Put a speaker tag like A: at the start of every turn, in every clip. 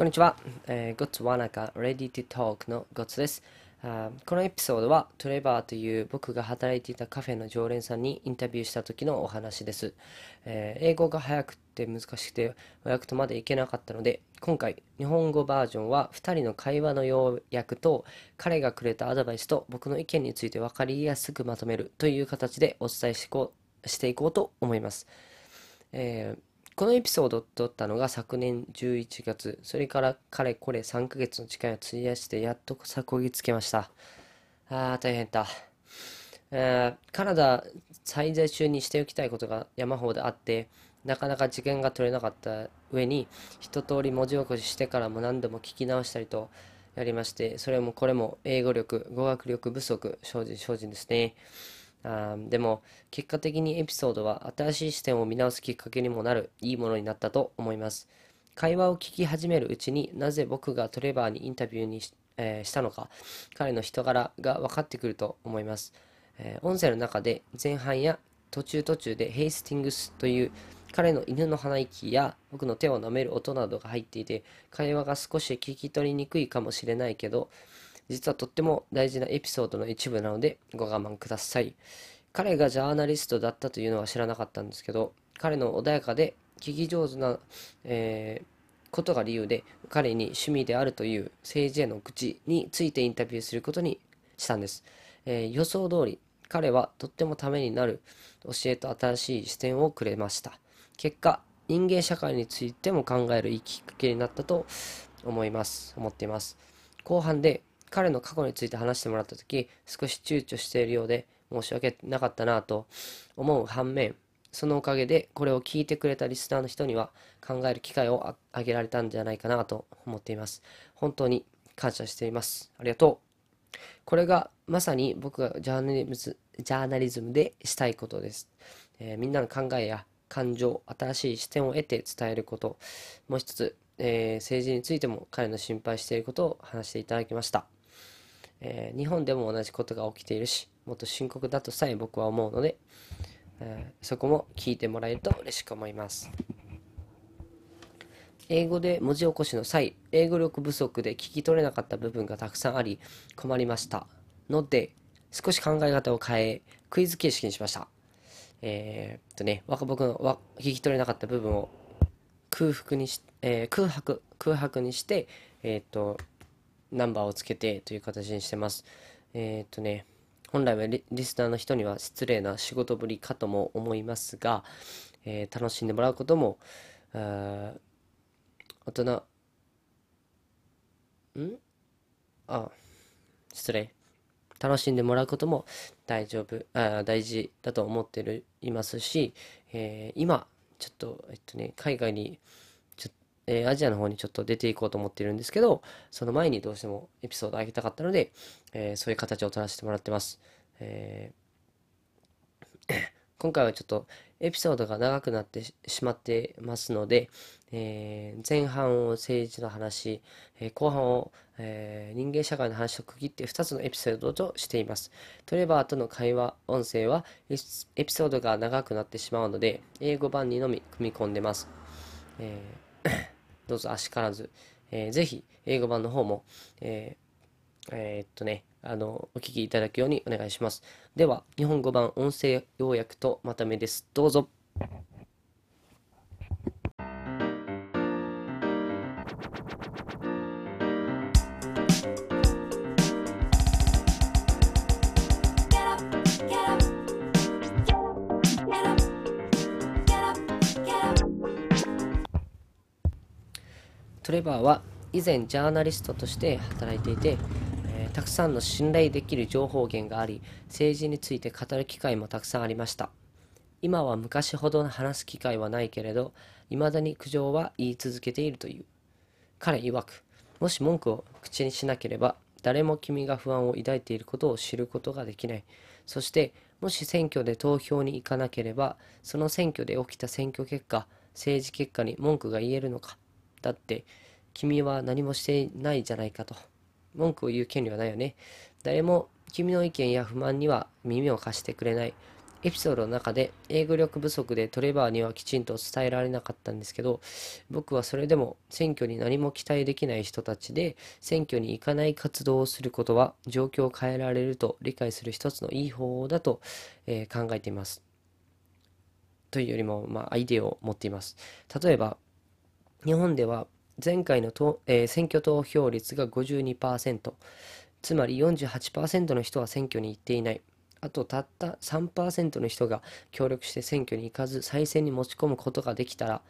A: こんにちは。え、ゴッツワナカ Ready to Talk のゴッツです。あこのエピソードはトレバーという僕が働いていたカフェの常連さんにインタビューした時のお話です。えー、英語が早くて難しくて和訳とまでいけなかったので今回日本語バージョンは2人の会話の要約と彼がくれたアドバイスと僕の意見について分かりやすくまとめるという形でお伝えしこしていこうと思います。えーこのエピソードを撮ったのが昨年11月、それからかれこれ3ヶ月の時間を費やしてやっとさこぎつけました。ああ、大変だ。えー、カナダ滞在中にしておきたいことが山ほどあって、なかなか時間が取れなかった上に、一通り文字起こししてからも何度も聞き直したりとやりまして、それもこれも英語力、語学力不足、精進、精進ですね。でも結果的にエピソードは新しい視点を見直すきっかけにもなるいいものになったと思います。会話を聞き始めるうちになぜ僕がトレバーにインタビューにし, えー、したのか彼の人柄が分かってくると思います、えー、音声の中で前半や途中途中でヘイスティングスという彼の犬の鼻息や僕の手を舐める音などが入っていて会話が少し聞き取りにくいかもしれないけど実はとっても大事なエピソードの一部なのでご我慢ください。彼がジャーナリストだったというのは知らなかったんですけど、彼の穏やかで聞き上手な、えー、ことが理由で、彼に趣味であるという政治への口についてインタビューすることにしたんです。えー、予想通り、彼はとってもためになる教えと新しい視点をくれました。結果、人間社会についても考えるいいきっかけになったと思います。思っています。後半で彼の過去について話してもらった時少し躊躇しているようで申し訳なかったなと思う反面そのおかげでこれを聞いてくれたリスナーの人には考える機会をあげられたんじゃないかなと思っています。本当に感謝しています。ありがとう。これがまさに僕がジャーナリズジャーナリズムでしたいことです、えー、みんなの考えや感情新しい視点を得て伝えること。もう一つ、えー、政治についても彼の心配していることを話していただきました。えー、日本でも同じことが起きているし、もっと深刻だとさえ僕は思うので、えー、そこも聞いてもらえると嬉しく思います。英語で文字起こしの際、英語力不足で聞き取れなかった部分がたくさんあり、困りました。ので、少し考え方を変え、クイズ形式にしました。えー、っとね、僕のわ聞き取れなかった部分を空腹にし、えー、空白、空白にして、えー、っと、ナンバーをつけてという形にしてます。えー、っとね、本来はリスナーの人には失礼な仕事ぶりかとも思いますが、えー、楽しんでもらうことも、大人、ん？あ、失礼。楽しんでもらうことも大丈夫、あ大事だと思ってるいますし、えー、今、ちょっと、えっとね、海外にえー、アジアの方にちょっと出ていこうと思ってるんですけど、その前にどうしてもエピソードを上げたかったので、えー、そういう形を取らせてもらってます。えー、今回はちょっとエピソードが長くなってしまってますので、えー、前半を政治の話、えー、後半を、えー、人間社会の話と区切って2つのエピソードとしています。トレバーとの会話音声はエピソードが長くなってしまうので、英語版にのみ組み込んでます。えーどうぞあしからず、えー、ぜひ英語版の方も、えー、えー、っとね、あの、お聞きいただくようにお願いします。では、日本語版音声要約とまとめです。どうぞ。トレバーは以前ジャーナリストとして働いていて、えー、たくさんの信頼できる情報源があり政治について語る機会もたくさんありました。今は昔ほど話す機会はないけれど未だに苦情は言い続けているという。彼曰くもし文句を口にしなければ誰も君が不安を抱いていることを知ることができない。そしてもし選挙で投票に行かなければその選挙で起きた選挙結果政治結果に文句が言えるのか。だって君は何もしてないじゃないかと。文句を言う権利はないよね。誰も君の意見や不満には耳を貸してくれない。エピソードの中で英語力不足でトレバーにはきちんと伝えられなかったんですけど僕はそれでも選挙に何も期待できない人たちで選挙に行かない活動をすることは状況を変えられると理解する一つのいい方法だと、えー、考えています。というよりも、まあ、アイデアを持っています。例えば日本では前回の、えー、選挙投票率が52%つまり48%の人は選挙に行っていない。あとたった3%の人が協力して選挙に行かず再選に持ち込むことができたら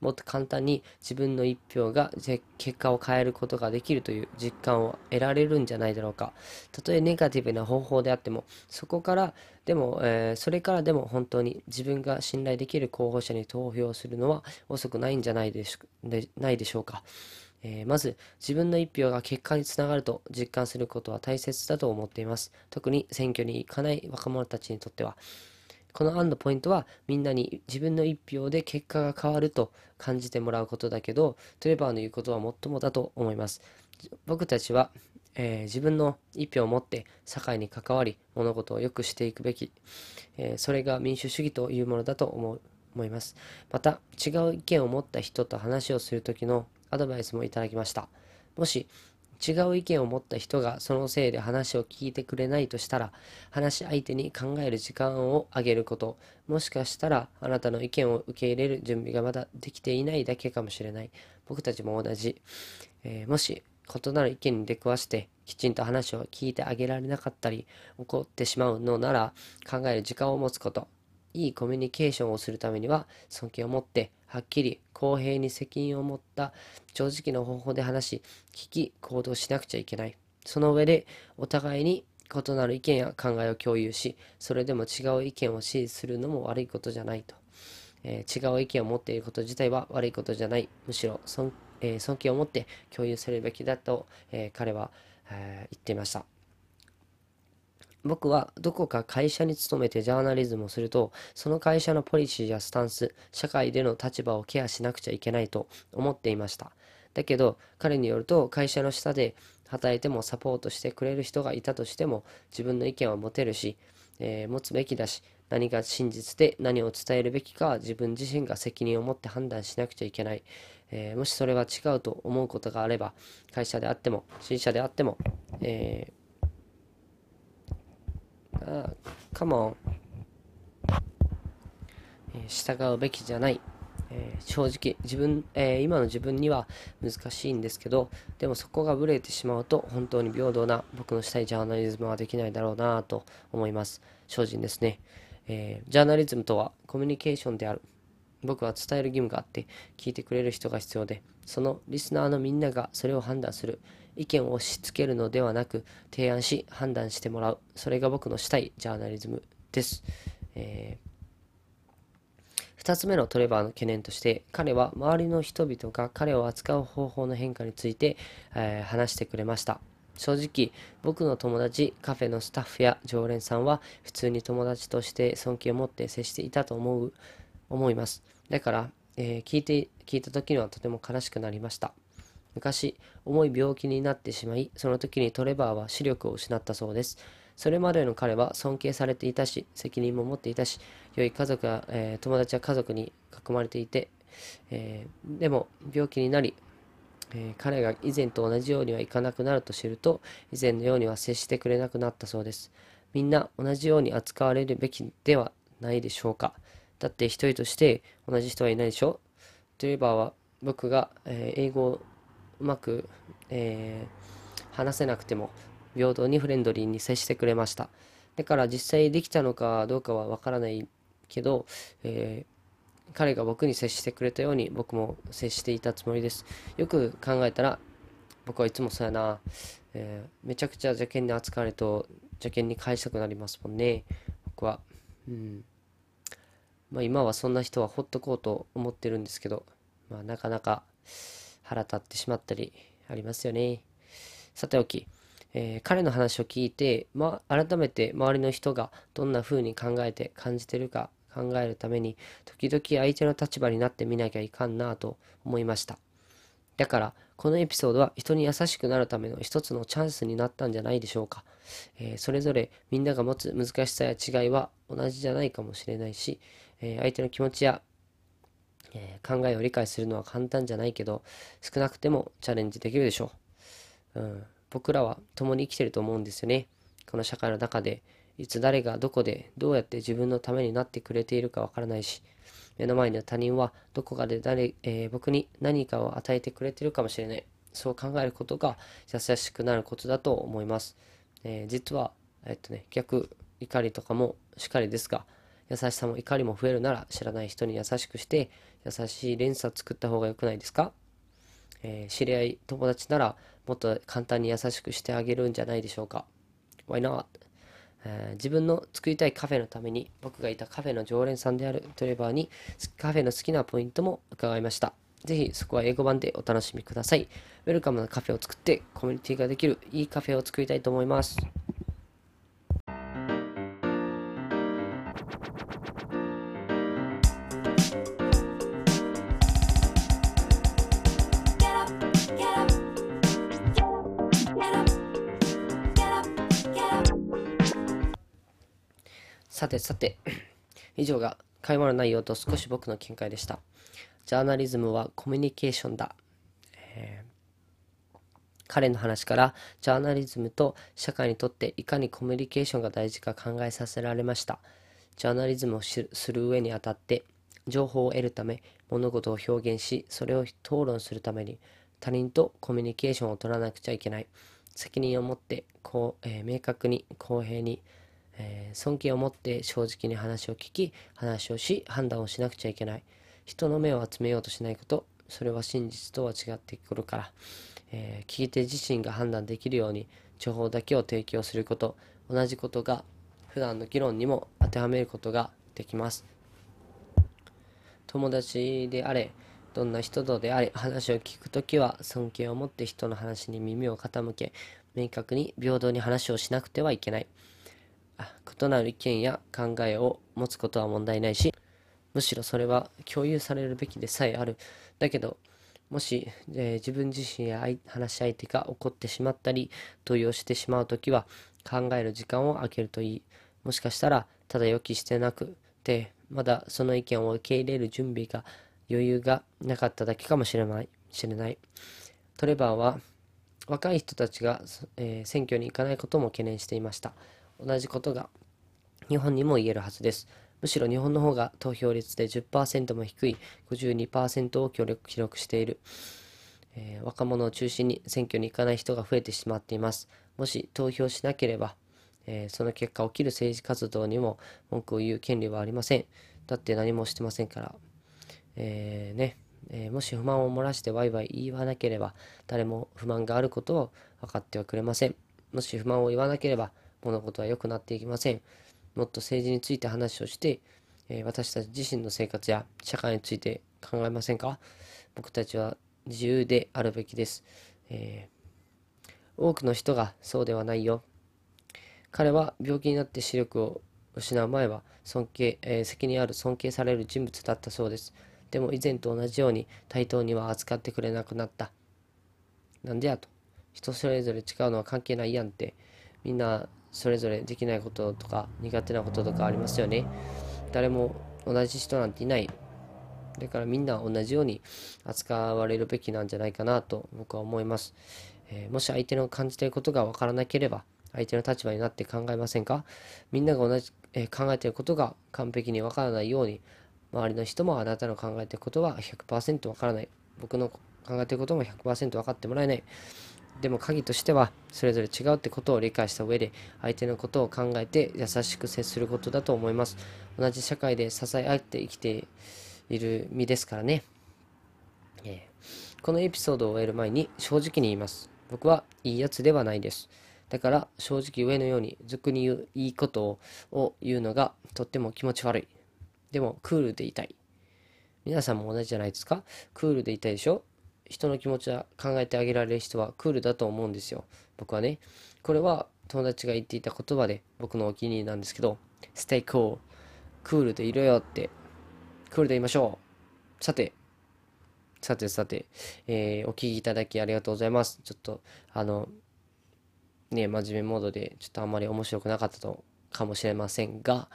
A: もっと簡単に自分の一票が結果を変えることができるという実感を得られるんじゃないだろうか。たとえネガティブな方法であってもそこからでも、えー、それからでも本当に自分が信頼できる候補者に投票するのは遅くないんじゃないでしないでしょうか。えー、まず自分の一票が結果につながると実感することは大切だと思っています。特に選挙に行かない若者たちにとっては。この案のポイントはみんなに自分の一票で結果が変わると感じてもらうことだけどトレバーの言うことは最もだと思います。僕たちは、えー、自分の一票を持って社会に関わり物事を良くしていくべき、えー、それが民主主義というものだと思う思います。また違う意見を持った人と話をする時のアドバイスもいただきました。もし違う意見を持った人がそのせいで話を聞いてくれないとしたら話し相手に考える時間をあげること。もしかしたらあなたの意見を受け入れる準備がまだできていないだけかもしれない。僕たちも同じ、えー、もし異なる意見に出くわしてきちんと話を聞いてあげられなかったり怒ってしまうのなら考える時間を持つこと。いいコミュニケーションをするためには尊敬を持ってはっきり公平に責任を持った正直な方法で話し聞き行動しなくちゃいけない。その上でお互いに異なる意見や考えを共有しそれでも違う意見を支持するのも悪いことじゃないと、えー、違う意見を持っていること自体は悪いことじゃない。むしろ尊,、えー、尊敬を持って共有されるべきだと、えー、彼は、え言っていました。僕はどこか会社に勤めてジャーナリズムをすると、その会社のポリシーやスタンス、社会での立場をケアしなくちゃいけないと思っていました。だけど、彼によると会社の下で働いてもサポートしてくれる人がいたとしても、自分の意見は持てるし、えー、持つべきだし、何が真実で何を伝えるべきかは自分自身が責任を持って判断しなくちゃいけない。えー、もしそれは違うと思うことがあれば、会社であっても、支持者であっても、えーあカモン、えー、従うべきじゃない、えー、正直自分、えー、今の自分には難しいんですけどでもそこがブレてしまうと本当に平等な僕のしたいジャーナリズムはできないだろうなと思います。精進ですね、えジャーナリズムとはコミュニケーションである。僕は伝える義務があって聞いてくれる人が必要でそのリスナーのみんながそれを判断する。意見を押し付けるのではなく提案し判断してもらう。それが僕のしたいジャーナリズムです、えー、2つ目のトレバーの懸念として彼は周りの人々が彼を扱う方法の変化について、えー、話してくれました。正直僕の友達カフェのスタッフや常連さんは普通に友達として尊敬を持って接していたと思う思います。だから、えー、聞いて聞いた時にはとても悲しくなりました。昔、重い病気になってしまい、その時にトレバーは視力を失ったそうです。それまでの彼は尊敬されていたし、責任も持っていたし、良い家族や、えー、友達や家族に囲まれていて、えー、でも病気になり、えー、彼が以前と同じようにはいかなくなると知ると、以前のようには接してくれなくなったそうです。みんな同じように扱われるべきではないでしょうか。だって一人として同じ人はいないでしょトレバーは僕が、え英語うまく、えー、話せなくても平等にフレンドリーに接してくれました。だから実際できたのかどうかはわからないけど、えー、彼が僕に接してくれたように僕も接していたつもりです。よく考えたら僕はいつもそうやな、えー、めちゃくちゃ邪険に扱われると邪険に返したくなりますもんね。僕は。うん。まあ今はそんな人はほっとこうと思ってるんですけど。まあなかなか腹立ってしまったりありますよね。さておき、えー、彼の話を聞いて、ま、改めて周りの人がどんな風に考えて感じてるか考えるために時々相手の立場になってみなきゃいかんなと思いました。だからこのエピソードは人に優しくなるための一つのチャンスになったんじゃないでしょうか。えー、それぞれみんなが持つ難しさや違いは同じじゃないかもしれないし、えー、相手の気持ちや、えー、考えを理解するのは簡単じゃないけど、少なくてもチャレンジできるでしょう。うん、僕らは共に生きてると思うんですよね。この社会の中で、いつ誰がどこでどうやって自分のためになってくれているかわからないし、目の前の他人はどこかで誰、えー、僕に何かを与えてくれてるかもしれない。そう考えることが優しくなることだと思います。えー、実は、えっとね、逆、怒りとかもしっかりですが、優しさも怒りも増えるなら知らない人に優しくして優しい連鎖作った方が良くないですか、えー、知り合い、友達ならもっと簡単に優しくしてあげるんじゃないでしょうか Why not? えー、自分の作りたいカフェのために僕がいたカフェの常連さんであるトレバーにカフェの好きなポイントも伺いました。ぜひそこは英語版でお楽しみください。ウェルカムなカフェを作ってコミュニティができるいいカフェを作りたいと思います。さてさて、以上が会話の内容と少し僕の見解でした。ジャーナリズムはコミュニケーションだ。えー、彼の話からジャーナリズムと社会にとっていかにコミュニケーションが大事か考えさせられました。ジャーナリズムをする上にあたって情報を得るため物事を表現しそれを討論するために他人とコミュニケーションを取らなくちゃいけない責任を持ってこう、えー、明確に公平にえー、尊敬を持って正直に話を聞き、話をし、判断をしなくちゃいけない。人の目を集めようとしないこと、それは真実とは違ってくるから、えー、聞き手自身が判断できるように、情報だけを提供すること、同じことが普段の議論にも当てはめることができます。友達であれ、どんな人とであれ、話を聞くときは尊敬を持って人の話に耳を傾け、明確に平等に話をしなくてはいけない。異なる意見や考えを持つことは問題ないし、むしろそれは共有されるべきでさえある。だけど、もし、えー、自分自身や話し相手が怒ってしまったり、動揺してしまうときは、考える時間を空けるといい。もしかしたら、ただ予期してなくて、まだその意見を受け入れる準備が、余裕がなかっただけかもしれない。知れないトレバーは、若い人たちが、えー、選挙に行かないことも懸念していました。同じことが日本にも言えるはずです。むしろ日本の方が投票率で10%も低い52%を協力記録している、えー、若者を中心に選挙に行かない人が増えてしまっています。もし投票しなければ、えー、その結果起きる政治活動にも文句を言う権利はありません。だって何もしてませんから。えー、ね、えもし不満を漏らしてワイワイ言わなければ誰も不満があることを分かってはくれません。もし不満を言わなければ物事は良くなっていきません。もっと政治について話をして、えー、私たち自身の生活や社会について考えませんか？僕たちは自由であるべきです、えー、多くの人がそうではないよ。彼は病気になって視力を失う前は尊敬、えー、責任ある尊敬される人物だったそうです。でも以前と同じように対等には扱ってくれなくなった。なんでやと。人それぞれ違うのは関係ないやんって。みんなそれぞれできないこととか苦手なこととかありますよね。誰も同じ人なんていない。だからみんな同じように扱われるべきなんじゃないかなと僕は思います。えー、もし相手の感じていることがわからなければ、相手の立場になって考えませんか？みんなが同じ、えー、考えていることが完璧にわからないように、周りの人もあなたの考えていることは100%わからない。僕の考えていることも100%分かってもらえない。でも鍵としてはそれぞれ違うってことを理解した上で相手のことを考えて優しく接することだと思います。同じ社会で支え合って生きている身ですからね、えー、このエピソードを終える前に正直に言います。僕はいいやつではないです。だから正直上のように俗に言ういいことを言うのがとっても気持ち悪い。でもクールでいたい。皆さんも同じじゃないですか？クールでいたいでしょ？人の気持ちは考えてあげられる人はクールだと思うんですよ。僕はね。これは友達が言っていた言葉で僕のお気に入りなんですけど、stay cool。クールでいろよって。クールでいましょう。さて、さてさて、えーお聞きいただきありがとうございます。ちょっと、あの、ね、真面目モードで、ちょっとあんまり面白くなかったとかもしれませんが、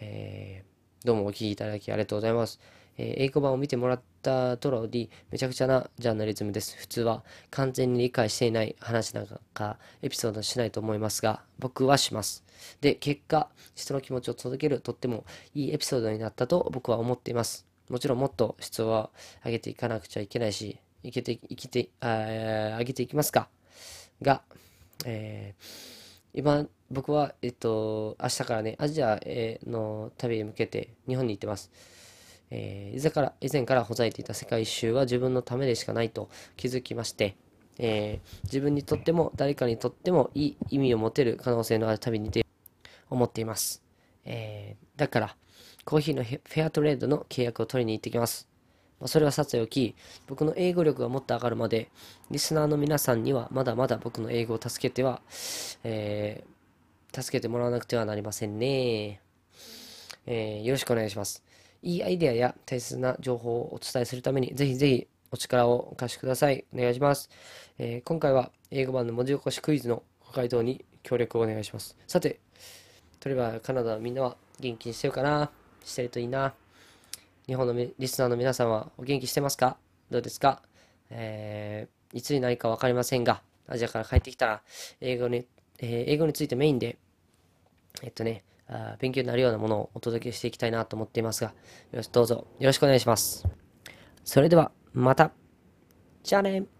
A: えーどうもお聞きいただきありがとうございます。えー英語版を見てもらった通り、めちゃくちゃなジャーナリズムです。普通は完全に理解していない話なんかエピソードしないと思いますが、僕はします。で、結果、人の気持ちを届けるとってもいいエピソードになったと僕は思っています。もちろんもっと質を上げていかなくちゃいけないし、いけて、いきて、あ上げていきますか。が、えー今、僕は、えっと、明日からね、アジアへの旅へ向けて日本に行ってます。えー以前から、以前からほざいていた世界一周は自分のためでしかないと気づきまして、えー自分にとっても誰かにとってもいい意味を持てる可能性のある旅に出ようと思っています。えーだから、コーヒーのフェアトレードの契約を取りに行ってきます。ま、それはさておき、僕の英語力がもっと上がるまで、リスナーの皆さんにはまだまだ僕の英語を助けては、えー助けてもらわなくてはなりませんね。えーよろしくお願いします。いいアイデアや大切な情報をお伝えするために、ぜひぜひお力をお貸しください。お願いします。えー今回は英語版の文字起こしクイズのご回答に協力をお願いします。さて、トレバーカナダのみんなは元気にしてるかな？してるといいな。日本のリスナーの皆さんはお元気してますか？どうですか？えーいつになるか分かりませんが、アジアから帰ってきたら、英語に、えー英語についてメインで、えっとね、あ勉強になるようなものをお届けしていきたいなと思っていますが、よろしどうぞよろしくお願いします。それでは、また。じゃあね。